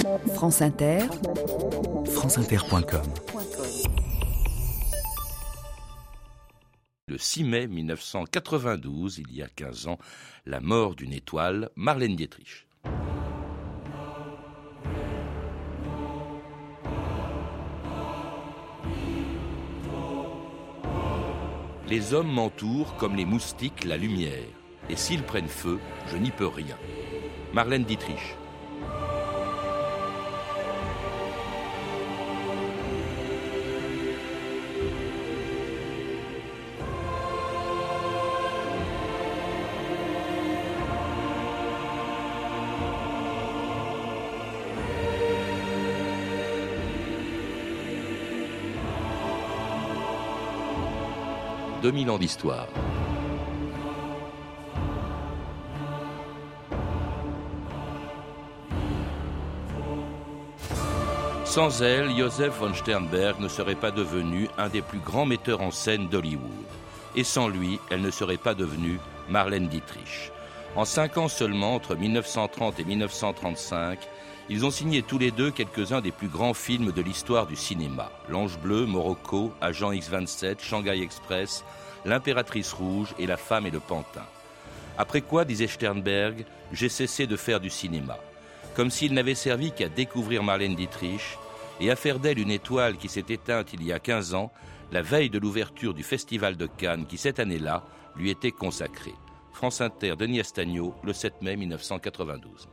France Inter, franceinter.com. Le 6 mai 1992, il y a 15 ans, la mort d'une étoile, Marlène Dietrich. Les hommes m'entourent comme les moustiques la lumière, et s'ils prennent feu, je n'y peux rien. Marlène Dietrich. 2000 ans d'histoire. Sans elle, Joseph von Sternberg ne serait pas devenu un des plus grands metteurs en scène d'Hollywood. Et sans lui, elle ne serait pas devenue Marlène Dietrich. En cinq ans seulement, entre 1930 et 1935, ils ont signé tous les deux quelques-uns des plus grands films de l'histoire du cinéma. L'Ange Bleu, Morocco, Agent X-27, Shanghai Express, L'Impératrice Rouge et La Femme et le Pantin. Après quoi, disait Sternberg, j'ai cessé de faire du cinéma. Comme s'il n'avait servi qu'à découvrir Marlène Dietrich et à faire d'elle une étoile qui s'est éteinte il y a 15 ans, la veille de l'ouverture du Festival de Cannes qui cette année-là lui était consacrée. France Inter, Denis Astagno, le 7 mai 1992.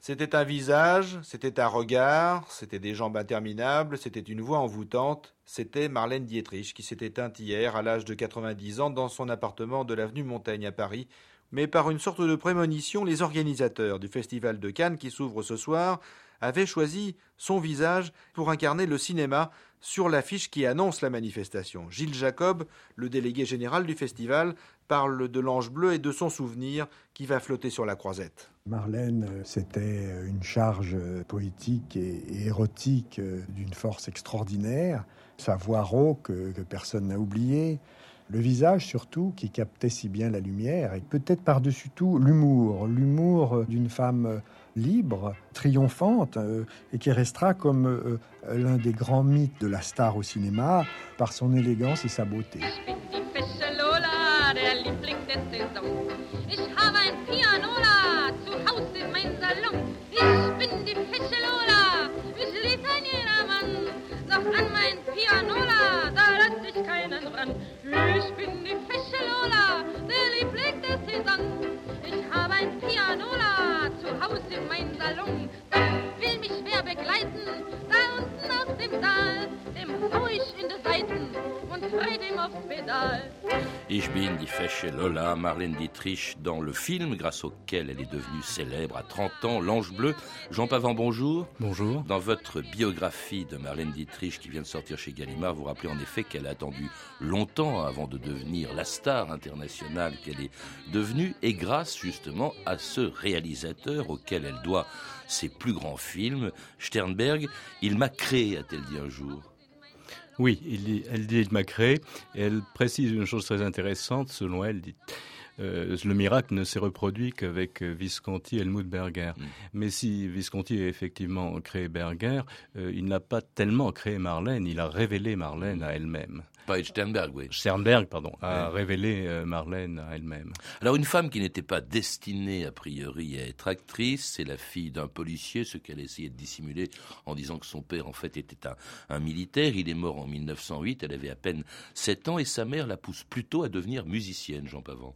C'était un visage, c'était un regard, c'était des jambes interminables, c'était une voix envoûtante. C'était Marlène Dietrich qui s'était éteinte hier à l'âge de 90 ans dans son appartement de l'avenue Montaigne à Paris. Mais par une sorte de prémonition, les organisateurs du Festival de Cannes qui s'ouvre ce soir avaient choisi son visage pour incarner le cinéma sur l'affiche qui annonce la manifestation. Gilles Jacob, le délégué général du festival, parle de l'ange bleu et de son souvenir qui va flotter sur la croisette. Marlène, euh, c'était euh, une charge euh, poétique et, érotique d'une force extraordinaire, sa voix rauque que personne n'a oubliée, le visage surtout qui captait si bien la lumière, et peut-être par-dessus tout l'humour, l'humour d'une femme libre, triomphante, et qui restera comme l'un des grands mythes de la star au cinéma par son élégance et sa beauté. Lieblingssaison. Ich habe ein Pianola zu Hause in meinem Salon. Ich bin die fesche Lola, mich liebt ein jedermann. Doch an mein Pianola, da lass ich keinen ran. Ich bin die fesche Lola, der Liebling der Saison. Ich habe ein Pianola zu Hause in meinem Salon. Da will mich wer begleiten, da Marlène Dietrich, dans le film grâce auquel elle est devenue célèbre à 30 ans, L'Ange Bleu. Jean Pavant, bonjour. Bonjour. Dans votre biographie de Marlène Dietrich qui vient de sortir chez Gallimard, vous rappelez en effet qu'elle a attendu longtemps avant de devenir la star internationale qu'elle est devenue et grâce justement à ce réalisateur auquel elle doit ses plus grands films, Sternberg, il m'a créé, a-t-elle dit un jour. Oui, elle dit il m'a créé. Et elle précise une chose très intéressante, selon elle, dit euh, le miracle ne s'est reproduit qu'avec Visconti et Helmut Berger. Mm. Mais si Visconti a effectivement créé Berger, euh, il n'a pas tellement créé Marlène, il a révélé Marlène à elle-même. Pas Sternberg, oui. Sternberg, pardon, a révélé Marlène à elle-même. Alors une femme qui n'était pas destinée a priori à être actrice, c'est la fille d'un policier, ce qu'elle essayait de dissimuler en disant que son père en fait était un, un, militaire. Il est mort en 1908, elle avait à peine 7 ans et sa mère la pousse plutôt à devenir musicienne, Jean Pavant.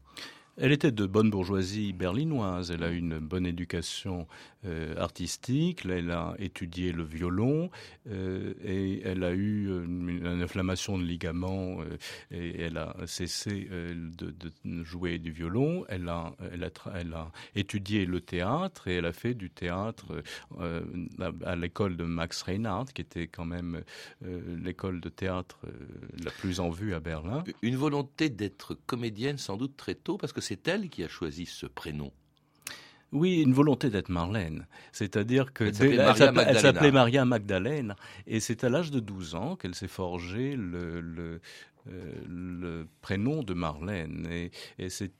Elle était de bonne bourgeoisie berlinoise. Elle a eu une bonne éducation euh, artistique. elle a étudié le violon euh, et elle a eu une, inflammation de ligament et elle a cessé de, jouer du violon. Elle a, étudié le théâtre et elle a fait du théâtre euh, à, l'école de Max Reinhardt, qui était quand même l'école de théâtre la plus en vue à Berlin. Une volonté d'être comédienne sans doute très tôt parce que c'est elle qui a choisi ce prénom. Oui, une volonté d'être Marlène. C'est-à-dire que elle s'appelait Maria, Magdalene. Et c'est à l'âge de 12 ans qu'elle s'est forgé le, le, euh, prénom de Marlène. Et, c'est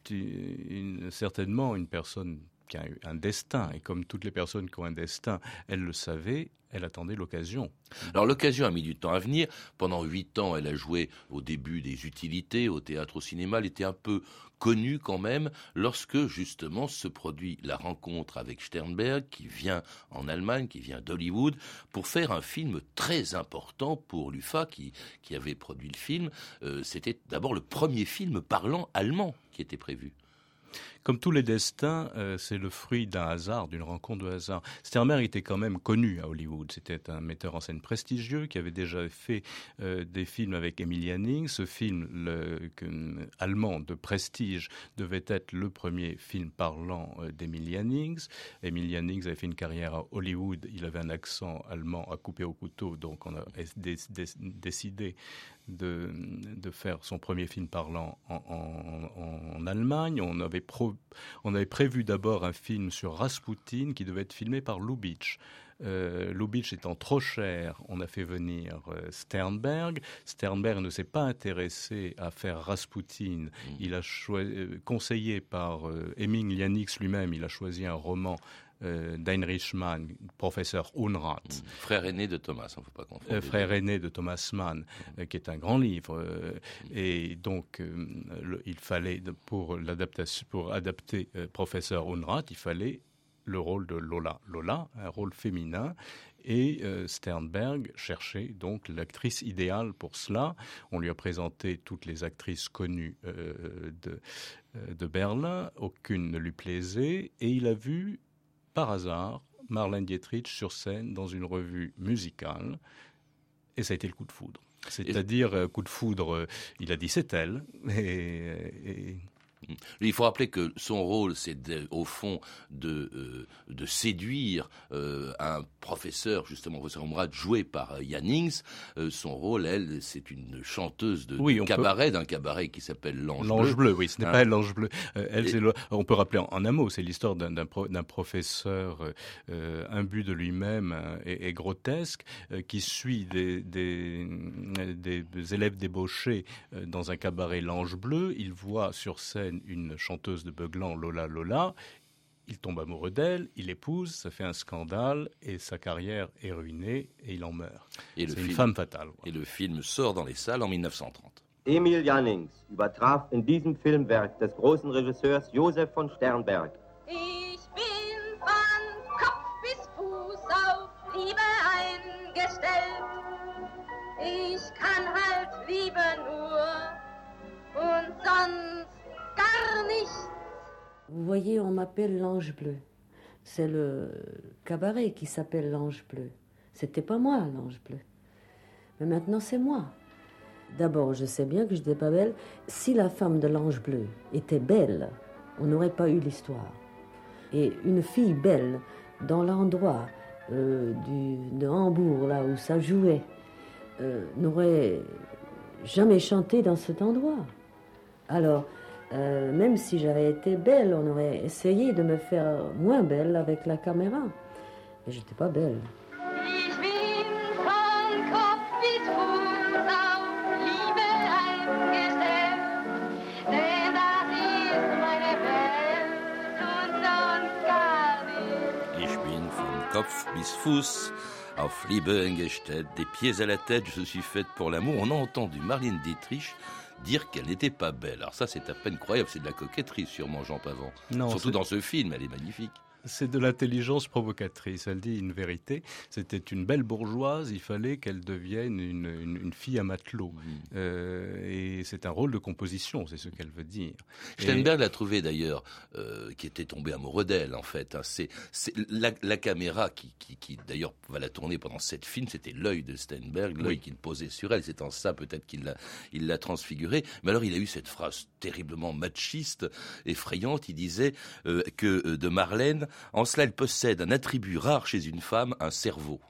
certainement une personne qui a eu un destin. Et comme toutes les personnes qui ont un destin, elle le savait, elle attendait l'occasion. Alors l'occasion a mis du temps à venir. Pendant huit ans, elle a joué au début des utilités, au théâtre, au cinéma. Elle était un peu connue quand même lorsque justement se produit la rencontre avec Sternberg qui vient en Allemagne, qui vient d'Hollywood pour faire un film très important pour l'UFA qui, avait produit le film. Euh, c'était d'abord le premier film parlant allemand qui était prévu. Comme tous les destins, euh, c'est le fruit d'un hasard, d'une rencontre de hasard. Sternberg était quand même connu à Hollywood. C'était un metteur en scène prestigieux qui avait déjà fait euh, des films avec Nings. Ce film le, allemand de prestige devait être le premier film parlant euh, d'Emilia Nings. Emilia Nings avait fait une carrière à Hollywood. Il avait un accent allemand à couper au couteau, donc on a décidé de, de, faire son premier film parlant en, en, en Allemagne. On avait pro on avait prévu d'abord un film sur Rasputin qui devait être filmé par Lubitsch. Euh, Lubitsch étant trop cher, on a fait venir euh, Sternberg. Sternberg ne s'est pas intéressé à faire Rasputin. Mm. Il a choisi, euh, conseillé par euh, Heming lui-même, il a choisi un roman d'Heinrich Mann, professeur Unrat. Mm. Frère aîné de Thomas, on ne faut pas confondre. Euh, frère aîné de Thomas Mann, mm. euh, qui est un grand livre. et donc, il fallait, pour, l'adaptation, pour adapter professeur Unrat, il fallait le rôle de Lola. Lola, un rôle féminin. Et Sternberg cherchait donc l'actrice idéale pour cela. On lui a présenté toutes les actrices connues de, de Berlin. Aucune ne lui plaisait. Et il a vu par hasard Marlène Dietrich sur scène dans une revue musicale, et ça a été le coup de foudre. C'est-à-dire, euh, coup de foudre, euh, il a dit c'est elle, et, il faut rappeler que son rôle, c'est au fond de, euh, de séduire euh, un professeur, justement, professeur Omrad, joué par euh, Yannings. son rôle, elle, c'est une chanteuse de, cabaret, d'un cabaret qui s'appelle L'Ange Bleu. L'Ange Bleu, oui, ce n'est hein pas L'Ange Bleu. elle, on peut rappeler en, un mot, c'est l'histoire d'un professeur imbu de lui-même et, grotesque qui suit des, des, des élèves débauchés dans un cabaret L'Ange Bleu. Il voit sur scène une chanteuse de Beuglan, Lola Lola. Il tombe amoureux d'elle, il épouse, ça fait un scandale et sa carrière est ruinée et il en meurt. C'est une femme fatale. Et le film sort dans les salles en 1930. Emil Jannings übertraf in diesem Filmwerk des großen Regisseurs Josef von Sternberg. Ich bin von Kopf bis Fuß auf Liebe eingestellt. Ich kann halt Liebe nur und sonst Vous voyez, on m'appelle l'ange bleu. C'est le cabaret qui s'appelle l'ange bleu. C'était pas moi, l'ange bleu. Mais maintenant, c'est moi. D'abord, je sais bien que je n'étais pas belle. Si la femme de l'ange bleu était belle, on n'aurait pas eu l'histoire. Et une fille belle, dans l'endroit euh, de Hambourg, là où ça jouait, euh, n'aurait jamais chanté dans cet endroit. Alors, euh, même si j'avais été belle, on aurait essayé de me faire moins belle avec la caméra. Mais j'étais pas belle. Kopf bis Fuß auf Liebe eingestellt. Des pieds à la tête, je suis faite pour l'amour. On a entendu Marlène Dietrich dire qu'elle n'était pas belle. Alors ça, c'est à peine croyable, c'est de la coquetterie sûrement, Jean Pavant. Surtout dans ce film, elle est magnifique. C'est de l'intelligence provocatrice. Elle dit une vérité. C'était une belle bourgeoise. Il fallait qu'elle devienne une, fille à matelot. Euh, et c'est un rôle de composition, c'est ce qu'elle veut dire. Steinberg l'a trouvé d'ailleurs, euh, qui était tombé amoureux d'elle en fait. Hein. C'est la, caméra qui, qui, d'ailleurs va la tourner pendant cette film. C'était l'œil de Steinberg, l'œil qu'il posait sur elle. C'est en ça peut-être qu'il l'a, il l'a transfiguré. Mais alors il a eu cette phrase terriblement machiste, effrayante. Il disait euh, que de Marlène en cela, elle possède un attribut rare chez une femme, un cerveau.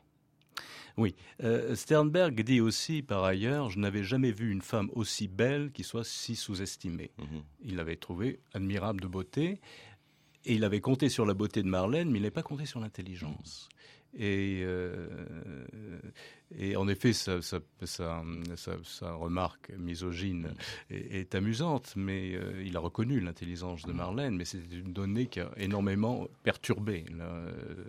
Oui, euh, Sternberg dit aussi par ailleurs, je n'avais jamais vu une femme aussi belle qui soit si sous-estimée. Mhm. Il l'avait trouvée admirable de beauté. Et il avait compté sur la beauté de Marlène, mais il n'avait pas compté sur l'intelligence. Et, euh, et en effet, sa, sa, sa, sa remarque misogyne est, est amusante, mais euh, il a reconnu l'intelligence de Marlène, mais c'est une donnée qui a énormément perturbé la, euh,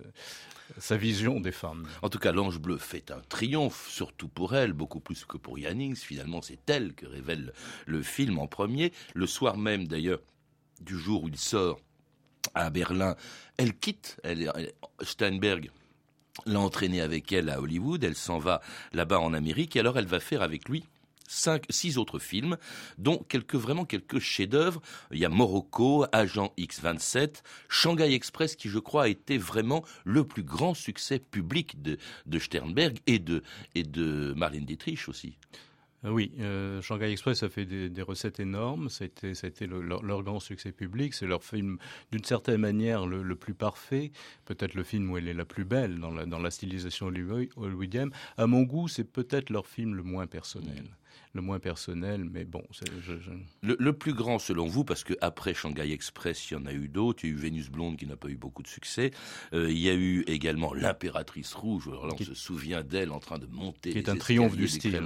sa vision des femmes. En tout cas, l'Ange Bleu fait un triomphe, surtout pour elle, beaucoup plus que pour Yannings. Finalement, c'est elle que révèle le film en premier. Le soir même, d'ailleurs, du jour où il sort à Berlin, elle quitte elle, elle, Steinberg l'a entraînée avec elle à Hollywood, elle s'en va là-bas en Amérique, et alors elle va faire avec lui cinq, six autres films, dont quelques vraiment quelques chefs-d'œuvre. Il y a Morocco, Agent X27, Shanghai Express, qui je crois a été vraiment le plus grand succès public de, de Sternberg et de et de Marlène Dietrich aussi. Oui, euh, Shanghai Express a fait des, recettes énormes. A été le, leur, grand succès public. C'est leur film, d'une certaine manière, le, le plus parfait. Peut-être le film où elle est la plus belle dans la, dans la stylisation hollywoodienne. À mon goût, c'est peut-être leur film le moins personnel. Le moins personnel, mais bon. Je, je... Le, le, plus grand selon vous, parce que après Shanghai Express, il y en a eu d'autres. Il y a eu Vénus Blonde qui n'a pas eu beaucoup de succès. Euh, il y a eu également l'impératrice rouge. Alors là, on qui, se souvient d'elle en train de monter. Qui est un triomphe du style.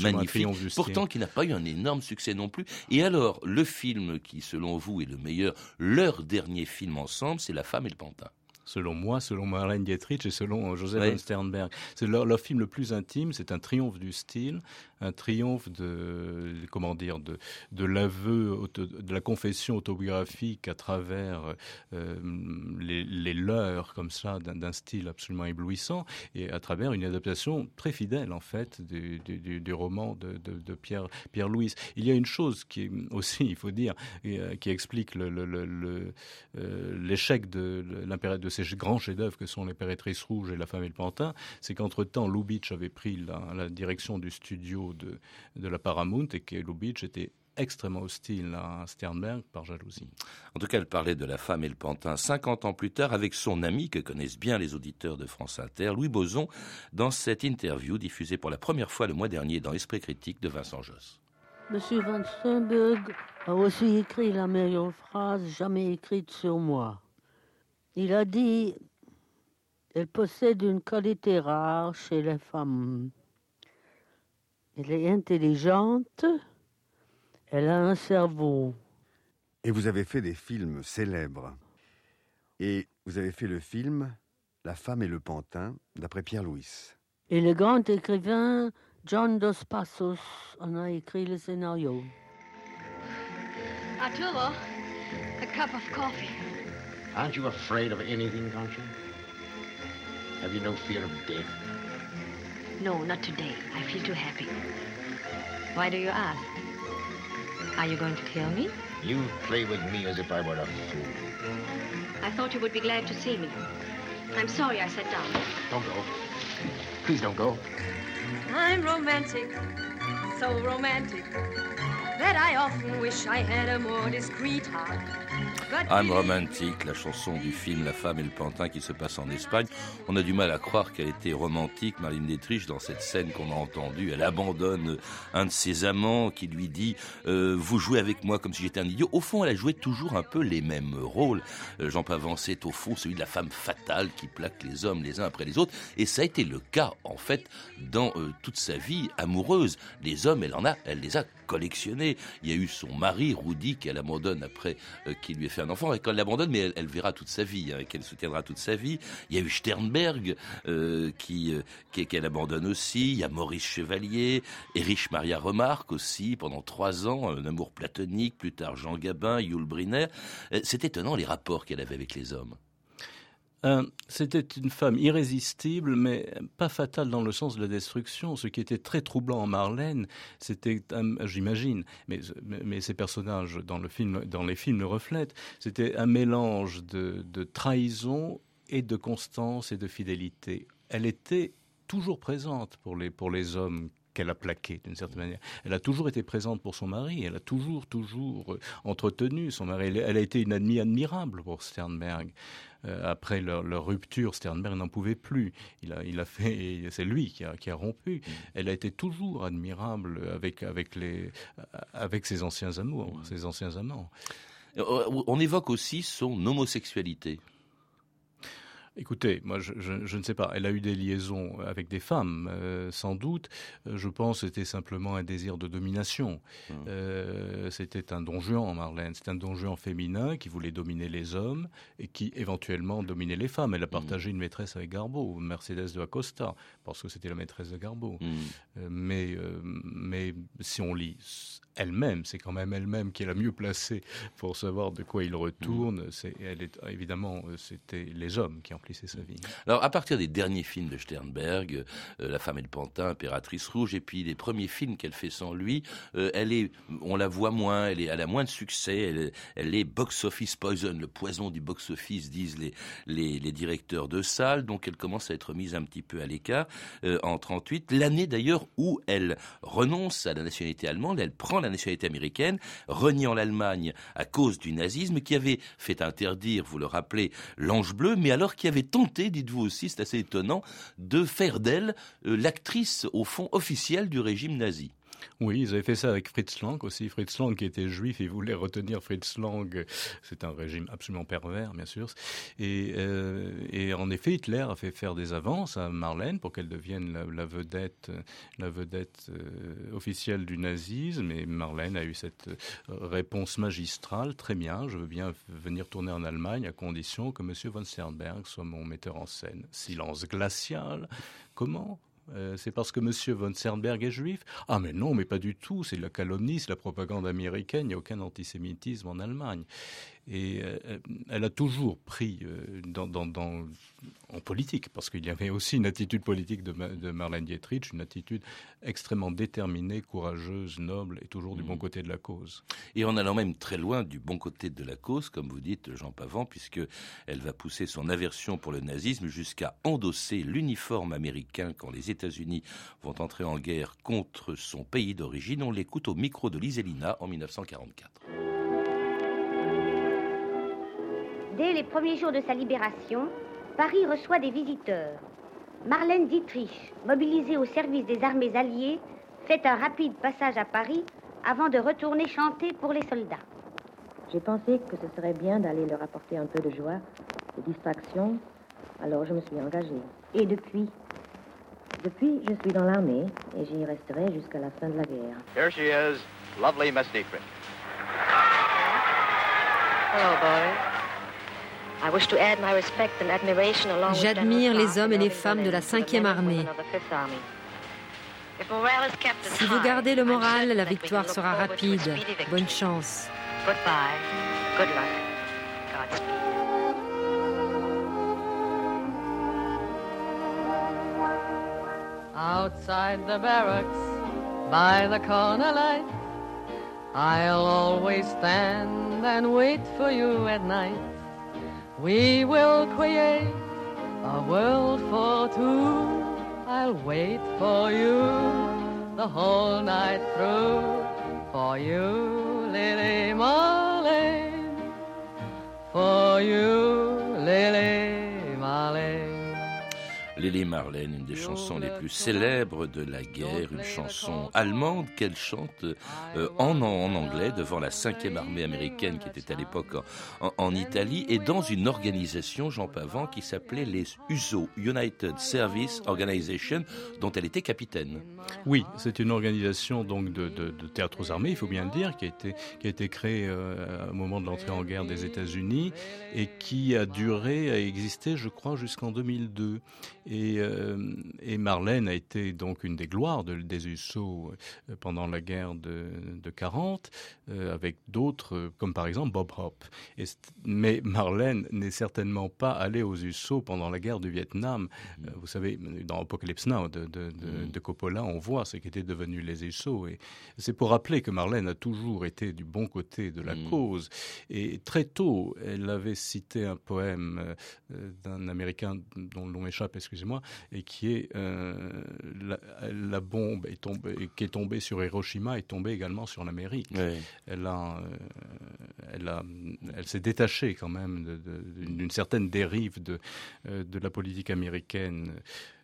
Magnifique. Du Pourtant, qui n'a pas eu un énorme succès non plus. Et alors, le film qui, selon vous, est le meilleur, leur dernier film ensemble, c'est La femme et le pantin selon moi, selon Marlène Dietrich et selon Joseph oui. von Sternberg. C'est leur, leur, film le plus intime, c'est un triomphe du style, un triomphe de comment dire de, de l'aveu de la confession autobiographique à travers euh, les, les leurs comme ça d'un style absolument éblouissant et à travers une adaptation très fidèle en fait du, roman de, Pierre Pierre Louis. Il y a une chose qui aussi il faut dire euh, qui explique l'échec euh, de l'impératrice de ces grands chefs-d'œuvre que sont l'impératrice rouge et la femme et le pantin, c'est qu'entre temps Lubitsch avait pris la direction du studio de, de la Paramount et que Lubitsch était extrêmement hostile à Sternberg par jalousie. En tout cas, elle parlait de la femme et le pantin 50 ans plus tard avec son ami que connaissent bien les auditeurs de France Inter, Louis Boson, dans cette interview diffusée pour la première fois le mois dernier dans Esprit critique de Vincent Josse. Monsieur Van Sternberg a aussi écrit la meilleure phrase jamais écrite sur moi. Il a dit Elle possède une qualité rare chez les femmes. Elle est intelligente, elle a un cerveau. Et vous avez fait des films célèbres. Et vous avez fait le film La femme et le pantin, d'après Pierre Louis. Et le grand écrivain John Dos Passos en a écrit le scénario. Arturo, a cup of coffee. Aren't you afraid of anything, Concha? Have you no fear of death? No, not today. I feel too happy. Why do you ask? Are you going to kill me? You play with me as if I were a fool. I thought you would be glad to see me. I'm sorry I sat down. Don't go. Please don't go. I'm romantic, so romantic, that I often wish I had a more discreet heart. I'm Romantic, la chanson du film La femme et le pantin qui se passe en Espagne. On a du mal à croire qu'elle était romantique, Marlène Dietrich, dans cette scène qu'on a entendue. Elle abandonne un de ses amants qui lui dit euh, Vous jouez avec moi comme si j'étais un idiot. Au fond, elle a joué toujours un peu les mêmes rôles. Euh, Jean Pavant, c'est au fond celui de la femme fatale qui plaque les hommes les uns après les autres. Et ça a été le cas, en fait, dans euh, toute sa vie amoureuse. Les hommes, elle en a, elle les a collectionnés. Il y a eu son mari, Rudy, qu'elle abandonne après euh, qu'il lui ait fait un enfant et quand elle l'abandonne, mais elle, verra toute sa vie, hein, qu'elle soutiendra toute sa vie. Il y a eu Sternberg euh, qui euh, qu'elle qu abandonne aussi. Il y a Maurice Chevalier, Erich Maria Remarque aussi pendant trois ans, un amour platonique. Plus tard Jean Gabin, Yul Brynner. Euh, C'est étonnant les rapports qu'elle avait avec les hommes. Euh, C'était une femme irrésistible, mais pas fatale dans le sens de la destruction. Ce qui était très troublant en Marlène, c'était, euh, j'imagine, mais, ces personnages dans, le film, dans les films le reflètent, c'était un mélange de, de trahison et de constance et de fidélité. Elle était toujours présente pour les, pour les hommes qu'elle a plaqué d'une certaine manière. Elle a toujours été présente pour son mari, elle a toujours, toujours entretenu son mari. Elle, a été une amie admirable pour Sternberg. Euh, après leur, leur rupture, Sternberg n'en pouvait plus. Il a, il a fait, c'est lui qui a, qui a rompu. Elle a été toujours admirable avec, avec, les, avec ses anciens amours, ses anciens amants. On évoque aussi son homosexualité. Écoutez, moi, je, ne sais pas. Elle a eu des liaisons avec des femmes, euh, sans doute. Euh, je pense que c'était simplement un désir de domination. Mmh. Euh, c'était un don Juan, Marlène. C'est un don Juan féminin qui voulait dominer les hommes et qui éventuellement dominait les femmes. Elle a mmh. partagé une maîtresse avec Garbeau, Mercedes de Acosta, parce que c'était la maîtresse de Garbeau. Mmh. mais, mais si on lit elle-même, c'est quand même elle-même qui est la mieux placée pour savoir de quoi il retourne. C'est, elle est, évidemment, c'était les hommes qui ont sa vie. Alors, à partir des derniers films de Sternberg, euh, La femme et le pantin, Impératrice rouge, et puis les premiers films qu'elle fait sans lui, euh, elle est, on la voit moins, elle, est, elle a moins de succès, elle, est box-office poison, le poison du box-office, disent les, les, directeurs de salle, donc elle commence à être mise un petit peu à l'écart euh, en 38, l'année d'ailleurs où elle renonce à la nationalité allemande, elle prend la nationalité américaine, reniant l'Allemagne à cause du nazisme qui avait fait interdire, vous le rappelez, l'ange bleu, mais alors qui avait tenté, dites-vous aussi, c'est assez étonnant, de faire d'elle euh, l'actrice, au fond, officielle du régime nazi. Oui, ils avaient fait ça avec Fritz Lang aussi. Fritz Lang qui était juif, ils voulaient retenir Fritz Lang. C'est un régime absolument pervers, bien sûr. Et, euh, et, en effet, Hitler a fait faire des avances à Marlène pour qu'elle devienne la, vedette, la vedette euh, officielle du nazisme. Et Marlène a eu cette euh, réponse magistrale. Très bien, je veux bien venir tourner en Allemagne à condition que M. von Sternberg soit mon metteur en scène. Silence glacial. Comment euh, c'est parce que M. von Sternberg est juif Ah mais non, mais pas du tout, c'est la calomnie, c'est la propagande américaine, il n'y a aucun antisémitisme en Allemagne. Et euh, elle a toujours pris euh, dans, en politique, parce qu'il y avait aussi une attitude politique de, de, Marlène Dietrich, une attitude extrêmement déterminée, courageuse, noble et toujours du bon mmh. côté de la cause. Et en allant même très loin du bon côté de la cause, comme vous dites, Jean Pavant, puisque elle va pousser son aversion pour le nazisme jusqu'à endosser l'uniforme américain quand les États-Unis vont entrer en guerre contre son pays d'origine. On l'écoute au micro de Liselina en 1944. Dès les premiers jours de sa libération, Paris reçoit des visiteurs. Marlène Dietrich, mobilisée au service des armées alliées, fait un rapide passage à Paris avant de retourner chanter pour les soldats. J'ai pensé que ce serait bien d'aller leur apporter un peu de joie, de distraction, alors je me suis engagée. Et depuis? Depuis, je suis dans l'armée et j'y resterai jusqu'à la fin de la guerre. Here she is, lovely Miss Dietrich. Hello, boy. J'admire les hommes et les femmes de la 5e armée. Si vous gardez le moral, la victoire sera rapide. Bonne chance. Outside the barracks, by the corner light, I'll always stand and wait for you at night. We will create a world for two. I'll wait for you the whole night through. For you, Lily Marlene. For you, Lily Marlène, une des chansons les plus célèbres de la guerre, une chanson allemande qu'elle chante euh, en, anglais devant la 5e armée américaine qui était à l'époque en, Italie et dans une organisation, Jean Pavant, qui s'appelait les USO, United Service Organization, dont elle était capitaine. Oui, c'est une organisation donc de, de, théâtres aux armées, il faut bien le dire, qui a été, qui a été créée euh, au moment de l'entrée en guerre des États-Unis et qui a duré, a existé, je crois, jusqu'en 2002. Et, euh, et, Marlène a été donc une des gloires de, des USO euh, pendant la guerre de, de 40, euh, avec d'autres, comme par exemple Bob Hope. Et, mais Marlène n'est certainement pas allée aux USO pendant la guerre du Vietnam. Mm-hmm. vous savez, dans Apocalypse Now de, de, Coppola, on voit ce qu'étaient devenus les USO. Et c'est pour rappeler que Marlène a toujours été du bon côté de la mm. cause. Et très tôt, elle avait cité un poème d'un Américain dont l'on échappe, excusez et qui est euh, la, bombe est tombée, qui est tombée sur Hiroshima est tombée également sur l'Amérique. Elle a, euh, elle a, elle s'est détachée quand même d'une certaine dérive de, euh, de la politique américaine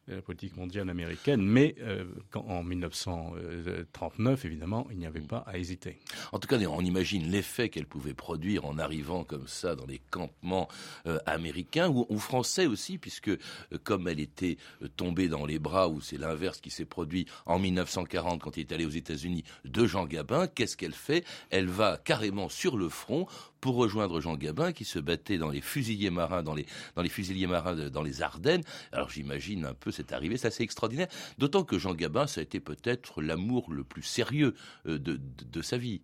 la politique mondiale américaine. Mais euh, en 1939, évidemment, il n'y avait pas à hésiter. En tout cas, on imagine l'effet qu'elle pouvait produire en arrivant comme ça dans les campements euh, américains ou, français aussi, puisque euh, comme elle était tombée dans les bras, ou c'est l'inverse qui s'est produit en 1940 quand il est allé aux États-Unis, de Jean Gabin, qu'est-ce qu'elle fait? Elle va carrément sur le front pour rejoindre Jean Gabin qui se battait dans les fusiliers marins, dans les, dans les fusiliers marins dans les Ardennes. Alors j'imagine un peu cette arrivée, c'est assez extraordinaire. D'autant que Jean Gabin, ça a été peut-être l'amour le plus sérieux euh, de sa vie.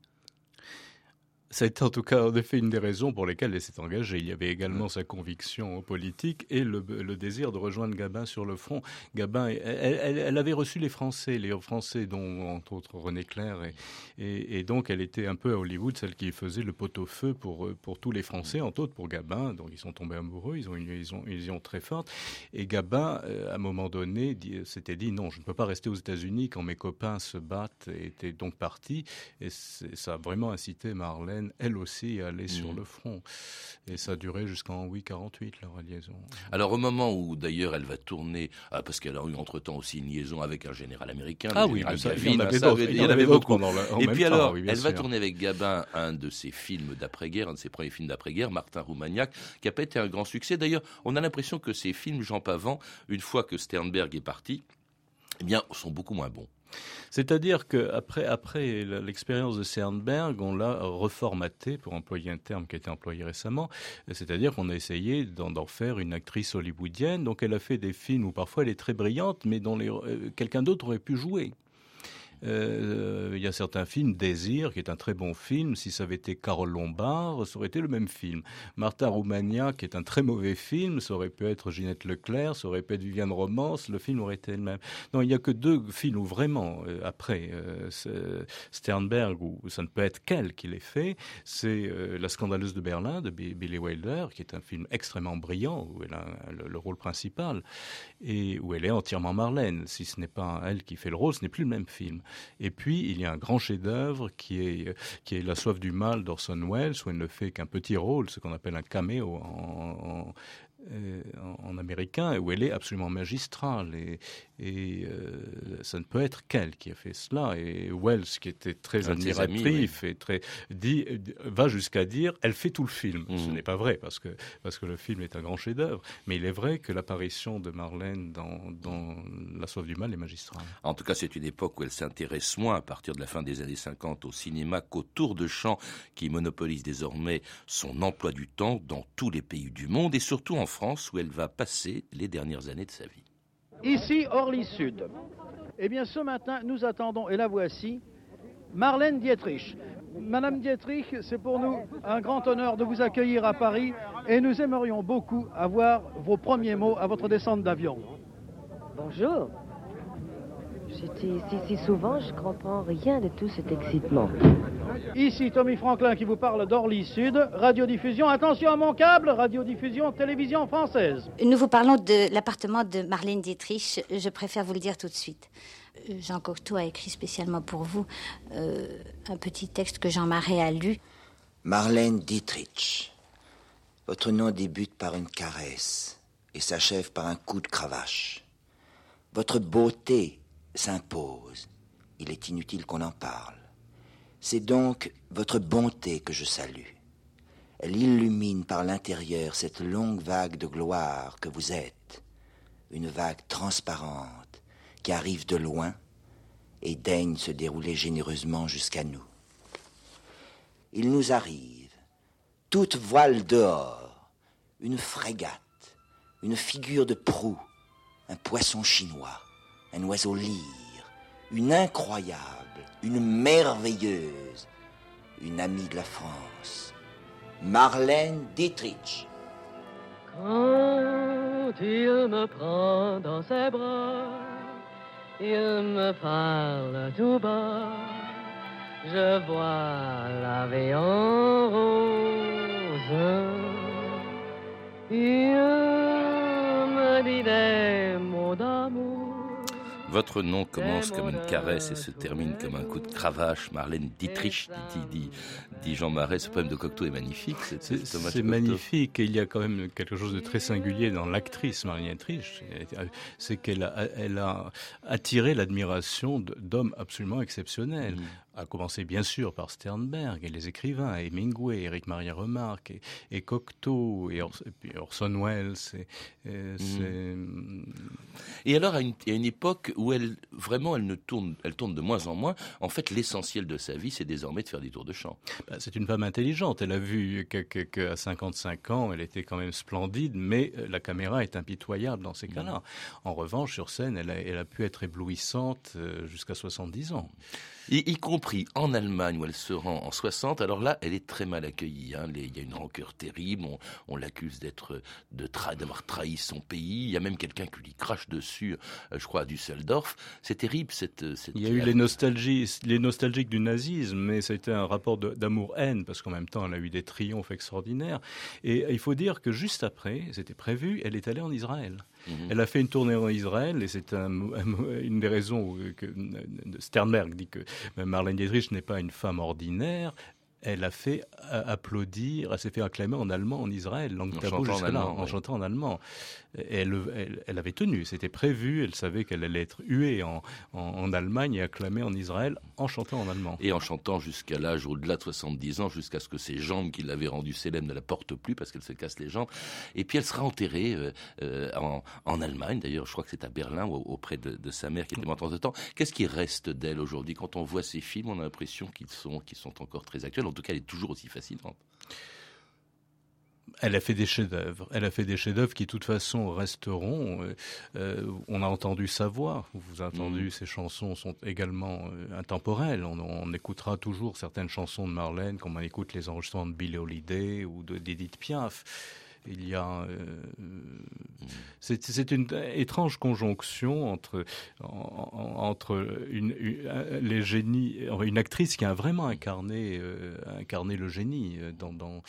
Ça a été en tout cas en effet une des raisons pour lesquelles elle s'est engagée. Il y avait également sa conviction politique et le, désir de rejoindre Gabin sur le front. Gabin, elle, avait reçu les Français, les Français, dont entre autres René Clair, et, et, donc elle était un peu à Hollywood celle qui faisait le pot-au-feu pour, pour tous les Français, entre autres pour Gabin. Donc ils sont tombés amoureux, ils ont une liaison, une liaison très forte. Et Gabin, euh, à un moment donné, s'était dit non, je ne peux pas rester aux États-Unis quand mes copains se battent, et était donc parti. Et ça a vraiment incité Marlène elle aussi, allait sur mm. le front. Et ça a duré jusqu'en 8-48, leur liaison. Alors, au moment où, d'ailleurs, elle va tourner, ah, parce qu'elle a eu entre-temps aussi une liaison avec un général américain. Ah oui, il y en avait beaucoup. Et puis alors, elle va tourner avec Gabin un de ses films d'après-guerre, un de ses premiers films d'après-guerre, Martin Roumagnac, qui n'a pas été un grand succès. D'ailleurs, on a l'impression que ces films, Jean Pavant, une fois que Sternberg est parti, eh bien, sont beaucoup moins bons. C'est-à-dire qu'après après, l'expérience de Sternberg, on l'a reformaté, pour employer un terme qui a été employé récemment, c'est-à-dire qu'on a essayé d'en faire une actrice hollywoodienne. Donc elle a fait des films où parfois elle est très brillante, mais dont euh, quelqu'un d'autre aurait pu jouer. Euh, il y a certains films, Désir, qui est un très bon film. Si ça avait été Carole Lombard, ça aurait été le même film. Martha Roumania, qui est un très mauvais film, ça aurait pu être Ginette Leclerc, ça aurait pu être Viviane Romance, le film aurait été le même. Non, il n'y a que deux films où vraiment, euh, après euh, Sternberg, où ça ne peut être qu'elle qui l'ait fait, c'est La scandaleuse de Berlin de Billy Wilder, qui est un film extrêmement brillant, où elle a le, rôle principal, et où elle est entièrement Marlène. Si ce n'est pas elle qui fait le rôle, ce n'est plus le même film. Et puis, il y a un grand chef-d'œuvre qui est, qui est La soif du mal d'Orson Welles, où elle ne fait qu'un petit rôle, ce qu'on appelle un caméo en, euh, américain où elle est absolument magistrale et euh, ça ne peut être qu'elle qui a fait cela. Et Wells qui était très admiratif et très dit va jusqu'à dire elle fait tout le film. Ce mhm. n'est pas vrai parce que parce que le film est un grand chef-d'œuvre. Mais il est vrai que l'apparition de Marlène dans, dans La soif du mal est magistrale. En tout cas c'est une époque où elle s'intéresse moins à partir de la fin des années 50 au cinéma qu'au tour de champ qui monopolise désormais son emploi du temps dans tous les pays du monde et surtout en France où elle va passer les dernières années de sa vie. Ici, Orly Sud. Eh bien, ce matin, nous attendons, et la voici, Marlène Dietrich. Madame Dietrich, c'est pour nous un grand honneur de vous accueillir à Paris et nous aimerions beaucoup avoir vos premiers mots à votre descente d'avion. Bonjour. J'étais ici si souvent, je comprends rien de tout cet excitement. Ici Tommy Franklin qui vous parle d'Orly Sud, radiodiffusion. Attention à mon câble, radiodiffusion télévision française. Nous vous parlons de l'appartement de Marlène Dietrich. Je préfère vous le dire tout de suite. Euh, Jean Cocteau a écrit spécialement pour vous euh, un petit texte que Jean Marais a lu. Marlène Dietrich. Votre nom débute par une caresse et s'achève par un coup de cravache. Votre beauté s'impose. Il est inutile qu'on en parle. C'est donc votre bonté que je salue. Elle illumine par l'intérieur cette longue vague de gloire que vous êtes, une vague transparente qui arrive de loin et daigne se dérouler généreusement jusqu'à nous. Il nous arrive, toute voile dehors, une frégate, une figure de proue, un poisson chinois, un oiseau lyre, une incroyable, une merveilleuse, une amie de la France, Marlène Dietrich. Quand il me prend dans ses bras, il me parle tout bas, je vois la vie en rose. Il me dit des mots d'amour Votre nom commence comme une caresse et se termine comme un coup de cravache. Marlène Dietrich, dit, dit, Jean Marais. Ce poème de Cocteau est magnifique. C'est magnifique et il y a quand même quelque chose de très singulier dans l'actrice Marlène Dietrich. C'est qu'elle a, elle a attiré l'admiration d'hommes absolument exceptionnels. À commencer bien sûr par Sternberg et les écrivains, Hemingway, Eric Maria Remarque et, Cocteau et, Orson Welles. Et, mm. et alors à une, à une, époque où elle vraiment elle ne tourne, elle tourne de moins en moins. En fait, l'essentiel de sa vie, c'est désormais de faire des tours de chant. Bah, c'est une femme intelligente. Elle a vu qu'à 55 ans, elle était quand même splendide, mais euh, la caméra est impitoyable dans ces mm. cas-là. En revanche, sur scène, elle a, elle a pu être éblouissante euh, jusqu'à 70 ans y, compris en Allemagne où elle se rend en 60. Alors là, elle est très mal accueillie. Hein. Il y a une rancœur terrible. On, l'accuse d'être de d'avoir trahi son pays. Il y a même quelqu'un qui lui crache dessus, euh, je crois, à Düsseldorf. C'est terrible cette, Il y a eu les nostalgies, les nostalgiques du nazisme, mais c'était un rapport d'amour-haine parce qu'en même temps, elle a eu des triomphes extraordinaires. Et il faut dire que juste après, c'était prévu, elle est allée en Israël. Mhm. Elle a fait une tournée en Israël et c'est une des raisons que Sternberg dit que Marlène Dietrich n'est pas une femme ordinaire elle a fait applaudir, elle s'est fait acclamer en allemand en Israël, langue tabou jusque-là, en chantant en allemand. elle, elle, avait tenu, c'était prévu, elle savait qu'elle allait être huée en, en, Allemagne et acclamée en Israël en chantant en allemand. Et en chantant jusqu'à l'âge au-delà de 70 ans, jusqu'à ce que ses jambes qui l'avaient rendue célèbre ne la portent plus parce qu'elle se casse les jambes. Et puis elle sera enterrée euh, euh, en, en, Allemagne, d'ailleurs, je crois que c'est à Berlin, auprès de, de, sa mère qui était morte en ce temps. Qu'est-ce qui reste d'elle aujourd'hui? Quand on voit ces films, on a l'impression qu'ils sont, qu'ils sont encore très actuels en tout cas, elle est toujours aussi fascinante. Elle a fait des chefs-d'œuvre. Elle a fait des chefs-d'œuvre qui, de toute façon, resteront. Euh, euh, on a entendu sa voix. Vous avez entendu, ses chansons sont également euh, intemporelles. On, écoutera toujours certaines chansons de Marlène, comme on écoute les enregistrements de Billie Holiday ou d'Edith Piaf. Il y a, c'est une étrange conjonction entre entre une, les génies, une actrice qui a vraiment incarné incarné le génie dans, dans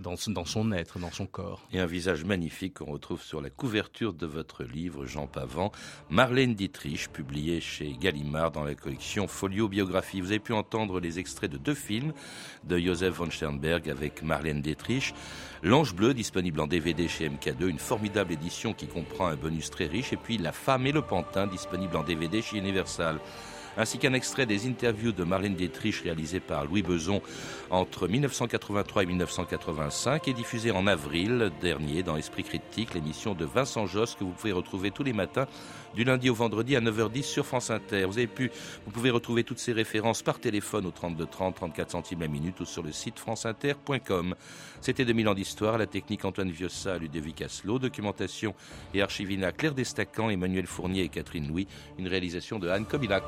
dans, son être, dans son corps. Et un visage magnifique qu'on retrouve sur la couverture de votre livre, Jean Pavant, Marlène Dietrich, publié chez Gallimard dans la collection Folio Biographie. Vous avez pu entendre les extraits de deux films de Joseph von Sternberg avec Marlène Dietrich. L'Ange Bleu, disponible en DVD chez MK2, une formidable édition qui comprend un bonus très riche, et puis La Femme et le Pantin, disponible en DVD chez Universal ainsi qu'un extrait des interviews de Marlène Dietrich réalisées par Louis Beson entre 1983 et 1985 et diffusé en avril dernier dans Esprit Critique, l'émission de Vincent Josse que vous pouvez retrouver tous les matins du lundi au vendredi à 9h10 sur France Inter. Vous avez pu, vous pouvez retrouver toutes ces références par téléphone au 32 30, 34 centimes la minute ou sur le site franceinter.com. C'était 2000 ans d'histoire, la technique Antoine Viossa, Ludovic Asselot, documentation et archivina Claire Destacan, Emmanuel Fournier et Catherine Louis, une réalisation de Anne Kobilac.